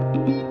Thank you.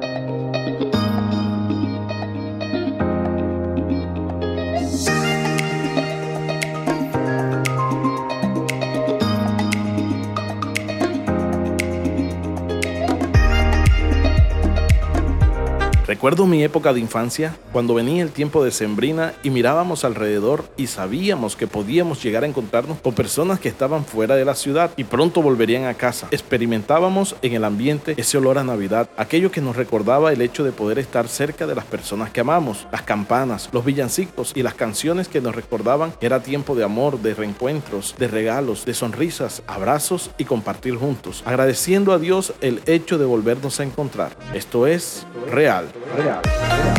Recuerdo mi época de infancia, cuando venía el tiempo de sembrina y mirábamos alrededor y sabíamos que podíamos llegar a encontrarnos con personas que estaban fuera de la ciudad y pronto volverían a casa. Experimentábamos en el ambiente ese olor a Navidad, aquello que nos recordaba el hecho de poder estar cerca de las personas que amamos, las campanas, los villancicos y las canciones que nos recordaban que era tiempo de amor, de reencuentros, de regalos, de sonrisas, abrazos y compartir juntos, agradeciendo a Dios el hecho de volvernos a encontrar. Esto es real. Real.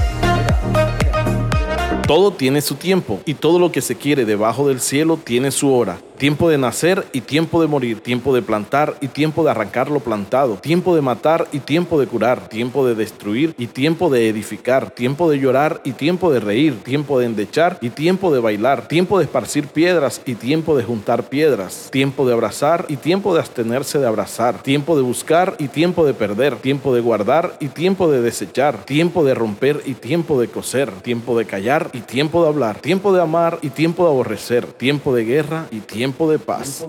Todo tiene su tiempo y todo lo que se quiere debajo del cielo tiene su hora. Tiempo de nacer y tiempo de morir, tiempo de plantar y tiempo de arrancar lo plantado, tiempo de matar y tiempo de curar, tiempo de destruir y tiempo de edificar, tiempo de llorar y tiempo de reír, tiempo de endechar y tiempo de bailar, tiempo de esparcir piedras y tiempo de juntar piedras, tiempo de abrazar y tiempo de abstenerse de abrazar, tiempo de buscar y tiempo de perder, tiempo de guardar y tiempo de desechar, tiempo de romper y tiempo de coser, tiempo de callar y tiempo de hablar, tiempo de amar y tiempo de aborrecer, tiempo de guerra y tiempo tiempo de paz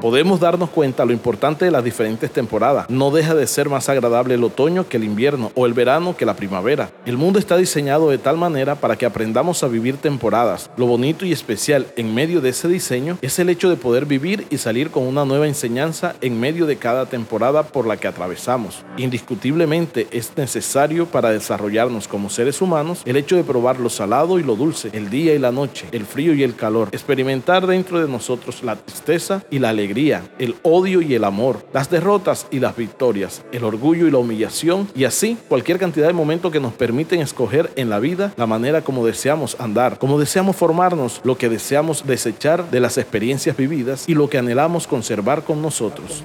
podemos darnos cuenta lo importante de las diferentes temporadas. No deja de ser más agradable el otoño que el invierno o el verano que la primavera. El mundo está diseñado de tal manera para que aprendamos a vivir temporadas. Lo bonito y especial en medio de ese diseño es el hecho de poder vivir y salir con una nueva enseñanza en medio de cada temporada por la que atravesamos. Indiscutiblemente es necesario para desarrollarnos como seres humanos el hecho de probar lo salado y lo dulce, el día y la noche, el frío y el calor, experimentar dentro de nosotros la tristeza y la alegría el odio y el amor, las derrotas y las victorias, el orgullo y la humillación, y así cualquier cantidad de momentos que nos permiten escoger en la vida la manera como deseamos andar, como deseamos formarnos, lo que deseamos desechar de las experiencias vividas y lo que anhelamos conservar con nosotros.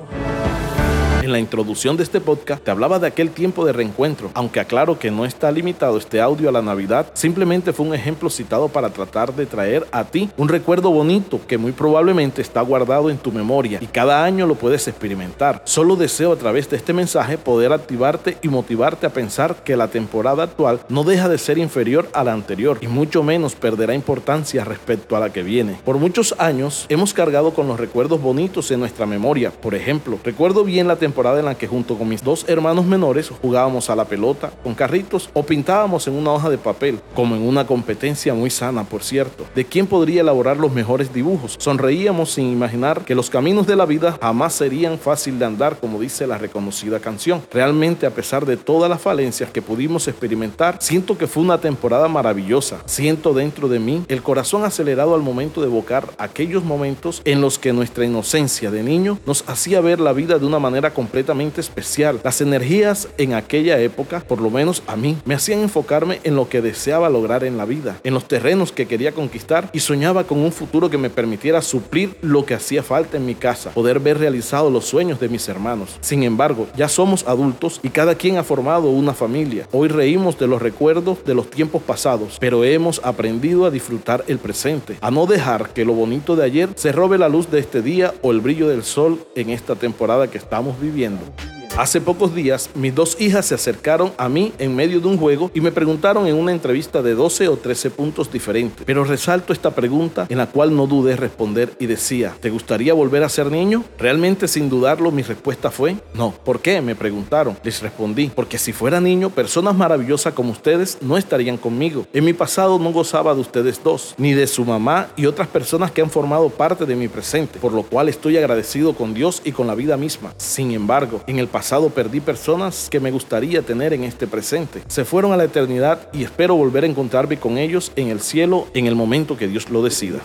En la introducción de este podcast te hablaba de aquel tiempo de reencuentro, aunque aclaro que no está limitado este audio a la Navidad, simplemente fue un ejemplo citado para tratar de traer a ti un recuerdo bonito que muy probablemente está guardado en tu memoria y cada año lo puedes experimentar. Solo deseo a través de este mensaje poder activarte y motivarte a pensar que la temporada actual no deja de ser inferior a la anterior y mucho menos perderá importancia respecto a la que viene. Por muchos años hemos cargado con los recuerdos bonitos en nuestra memoria. Por ejemplo, recuerdo bien la temporada en la que junto con mis dos hermanos menores jugábamos a la pelota con carritos o pintábamos en una hoja de papel, como en una competencia muy sana, por cierto, de quién podría elaborar los mejores dibujos. Sonreíamos sin imaginar que los caminos de la vida jamás serían fácil de andar, como dice la reconocida canción. Realmente, a pesar de todas las falencias que pudimos experimentar, siento que fue una temporada maravillosa. Siento dentro de mí el corazón acelerado al momento de evocar aquellos momentos en los que nuestra inocencia de niño nos hacía ver la vida de una manera completamente especial. Las energías en aquella época, por lo menos a mí, me hacían enfocarme en lo que deseaba lograr en la vida, en los terrenos que quería conquistar y soñaba con un futuro que me permitiera suplir lo que hacía falta en mi casa, poder ver realizados los sueños de mis hermanos. Sin embargo, ya somos adultos y cada quien ha formado una familia. Hoy reímos de los recuerdos de los tiempos pasados, pero hemos aprendido a disfrutar el presente, a no dejar que lo bonito de ayer se robe la luz de este día o el brillo del sol en esta temporada que estamos viviendo viviendo. Hace pocos días, mis dos hijas se acercaron a mí en medio de un juego y me preguntaron en una entrevista de 12 o 13 puntos diferentes. Pero resalto esta pregunta en la cual no dudé responder y decía, ¿te gustaría volver a ser niño? Realmente sin dudarlo mi respuesta fue, no. ¿Por qué? Me preguntaron. Les respondí, porque si fuera niño, personas maravillosas como ustedes no estarían conmigo. En mi pasado no gozaba de ustedes dos, ni de su mamá y otras personas que han formado parte de mi presente, por lo cual estoy agradecido con Dios y con la vida misma. Sin embargo, en el pasado perdí personas que me gustaría tener en este presente. Se fueron a la eternidad y espero volver a encontrarme con ellos en el cielo en el momento que Dios lo decida.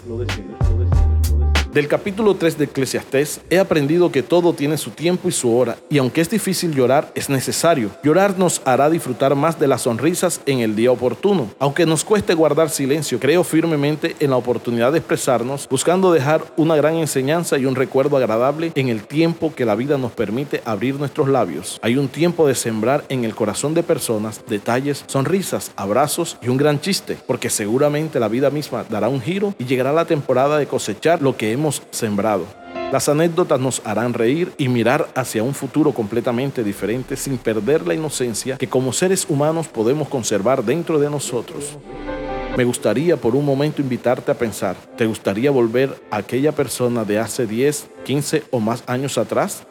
Del capítulo 3 de Eclesiastés he aprendido que todo tiene su tiempo y su hora, y aunque es difícil llorar, es necesario. Llorar nos hará disfrutar más de las sonrisas en el día oportuno. Aunque nos cueste guardar silencio, creo firmemente en la oportunidad de expresarnos, buscando dejar una gran enseñanza y un recuerdo agradable en el tiempo que la vida nos permite abrir nuestros labios. Hay un tiempo de sembrar en el corazón de personas detalles, sonrisas, abrazos y un gran chiste, porque seguramente la vida misma dará un giro y llegará la temporada de cosechar lo que hemos sembrado. Las anécdotas nos harán reír y mirar hacia un futuro completamente diferente sin perder la inocencia que como seres humanos podemos conservar dentro de nosotros. Me gustaría por un momento invitarte a pensar, ¿te gustaría volver a aquella persona de hace 10, 15 o más años atrás?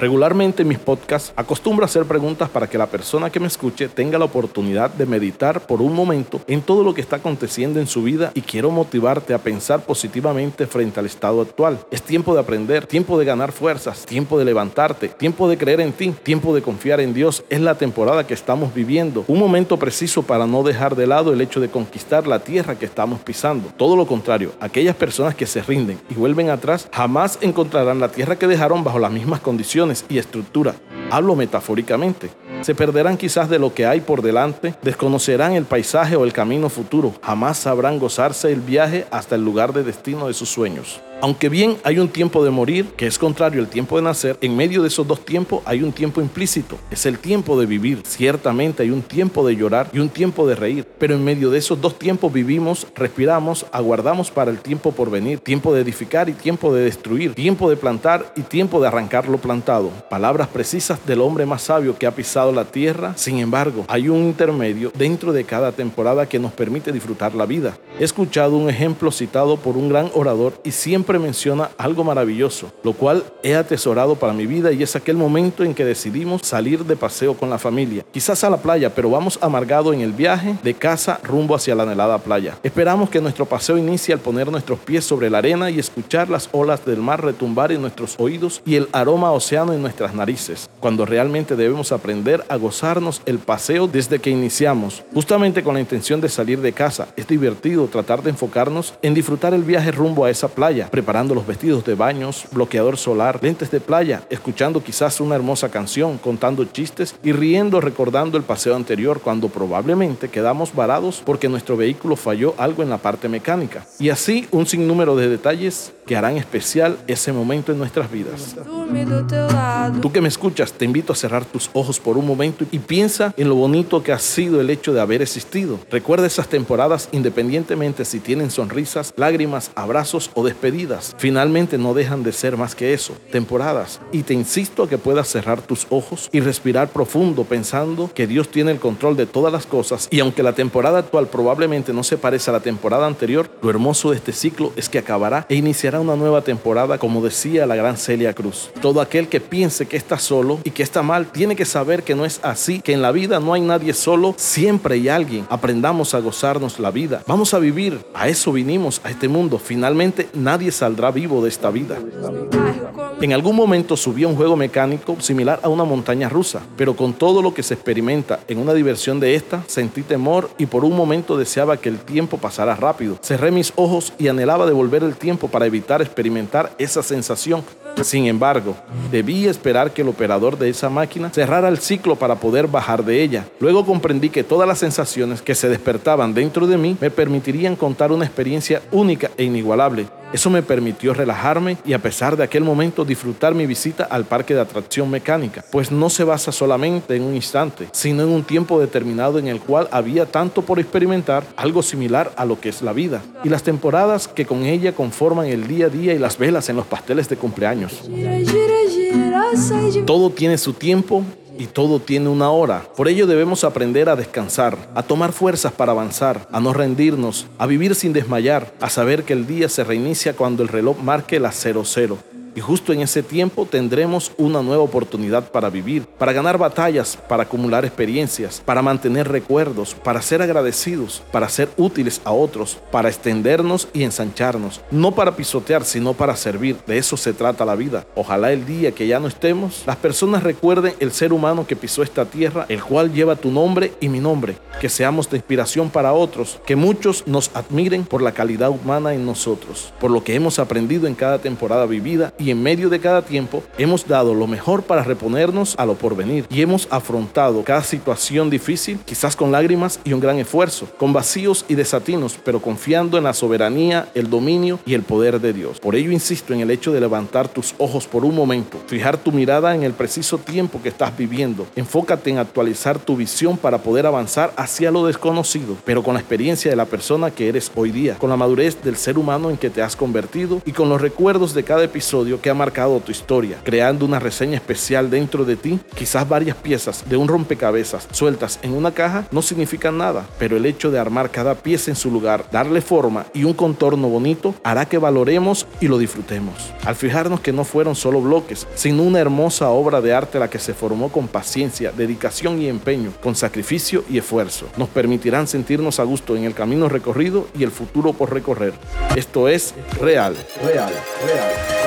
Regularmente en mis podcasts acostumbro a hacer preguntas para que la persona que me escuche tenga la oportunidad de meditar por un momento en todo lo que está aconteciendo en su vida y quiero motivarte a pensar positivamente frente al estado actual. Es tiempo de aprender, tiempo de ganar fuerzas, tiempo de levantarte, tiempo de creer en ti, tiempo de confiar en Dios. Es la temporada que estamos viviendo, un momento preciso para no dejar de lado el hecho de conquistar la tierra que estamos pisando. Todo lo contrario, aquellas personas que se rinden y vuelven atrás jamás encontrarán la tierra que dejaron bajo las mismas condiciones y estructura. Hablo metafóricamente. Se perderán quizás de lo que hay por delante, desconocerán el paisaje o el camino futuro, jamás sabrán gozarse el viaje hasta el lugar de destino de sus sueños. Aunque bien hay un tiempo de morir, que es contrario al tiempo de nacer, en medio de esos dos tiempos hay un tiempo implícito, es el tiempo de vivir. Ciertamente hay un tiempo de llorar y un tiempo de reír, pero en medio de esos dos tiempos vivimos, respiramos, aguardamos para el tiempo por venir, tiempo de edificar y tiempo de destruir, tiempo de plantar y tiempo de arrancar lo plantado. Palabras precisas del hombre más sabio que ha pisado la tierra, sin embargo, hay un intermedio dentro de cada temporada que nos permite disfrutar la vida. He escuchado un ejemplo citado por un gran orador y siempre menciona algo maravilloso, lo cual he atesorado para mi vida y es aquel momento en que decidimos salir de paseo con la familia. Quizás a la playa, pero vamos amargado en el viaje de casa rumbo hacia la anhelada playa. Esperamos que nuestro paseo inicie al poner nuestros pies sobre la arena y escuchar las olas del mar retumbar en nuestros oídos y el aroma en nuestras narices, cuando realmente debemos aprender a gozarnos el paseo desde que iniciamos, justamente con la intención de salir de casa. Es divertido tratar de enfocarnos en disfrutar el viaje rumbo a esa playa, preparando los vestidos de baños, bloqueador solar, lentes de playa, escuchando quizás una hermosa canción, contando chistes y riendo recordando el paseo anterior cuando probablemente quedamos varados porque nuestro vehículo falló algo en la parte mecánica. Y así un sinnúmero de detalles que harán especial ese momento en nuestras vidas. Tú que me escuchas, te invito a cerrar tus ojos por un momento y piensa en lo bonito que ha sido el hecho de haber existido. Recuerda esas temporadas independientemente si tienen sonrisas, lágrimas, abrazos o despedidas finalmente no dejan de ser más que eso, temporadas. Y te insisto a que puedas cerrar tus ojos y respirar profundo pensando que Dios tiene el control de todas las cosas y aunque la temporada actual probablemente no se parece a la temporada anterior, lo hermoso de este ciclo es que acabará e iniciará una nueva temporada como decía la gran Celia Cruz. Todo aquel que piense que está solo y que está mal tiene que saber que no es así, que en la vida no hay nadie solo, siempre hay alguien. Aprendamos a gozarnos la vida. Vamos a vivir, a eso vinimos a este mundo. Finalmente nadie saldrá vivo de esta vida. En algún momento subí a un juego mecánico similar a una montaña rusa, pero con todo lo que se experimenta en una diversión de esta, sentí temor y por un momento deseaba que el tiempo pasara rápido. Cerré mis ojos y anhelaba devolver el tiempo para evitar experimentar esa sensación sin embargo, debí esperar que el operador de esa máquina cerrara el ciclo para poder bajar de ella. Luego comprendí que todas las sensaciones que se despertaban dentro de mí me permitirían contar una experiencia única e inigualable. Eso me permitió relajarme y a pesar de aquel momento disfrutar mi visita al parque de atracción mecánica, pues no se basa solamente en un instante, sino en un tiempo determinado en el cual había tanto por experimentar, algo similar a lo que es la vida, y las temporadas que con ella conforman el día a día y las velas en los pasteles de cumpleaños. Todo tiene su tiempo y todo tiene una hora. Por ello debemos aprender a descansar, a tomar fuerzas para avanzar, a no rendirnos, a vivir sin desmayar, a saber que el día se reinicia cuando el reloj marque las 00 y justo en ese tiempo tendremos una nueva oportunidad para vivir, para ganar batallas, para acumular experiencias, para mantener recuerdos, para ser agradecidos, para ser útiles a otros, para extendernos y ensancharnos, no para pisotear, sino para servir. De eso se trata la vida. Ojalá el día que ya no estemos, las personas recuerden el ser humano que pisó esta tierra, el cual lleva tu nombre y mi nombre, que seamos de inspiración para otros, que muchos nos admiren por la calidad humana en nosotros, por lo que hemos aprendido en cada temporada vivida en medio de cada tiempo hemos dado lo mejor para reponernos a lo porvenir y hemos afrontado cada situación difícil, quizás con lágrimas y un gran esfuerzo, con vacíos y desatinos, pero confiando en la soberanía, el dominio y el poder de Dios. Por ello insisto en el hecho de levantar tus ojos por un momento, fijar tu mirada en el preciso tiempo que estás viviendo, enfócate en actualizar tu visión para poder avanzar hacia lo desconocido, pero con la experiencia de la persona que eres hoy día, con la madurez del ser humano en que te has convertido y con los recuerdos de cada episodio episodio que ha marcado tu historia, creando una reseña especial dentro de ti. Quizás varias piezas de un rompecabezas sueltas en una caja no significan nada, pero el hecho de armar cada pieza en su lugar, darle forma y un contorno bonito hará que valoremos y lo disfrutemos. Al fijarnos que no fueron solo bloques, sino una hermosa obra de arte la que se formó con paciencia, dedicación y empeño, con sacrificio y esfuerzo, nos permitirán sentirnos a gusto en el camino recorrido y el futuro por recorrer. Esto es real, real, real.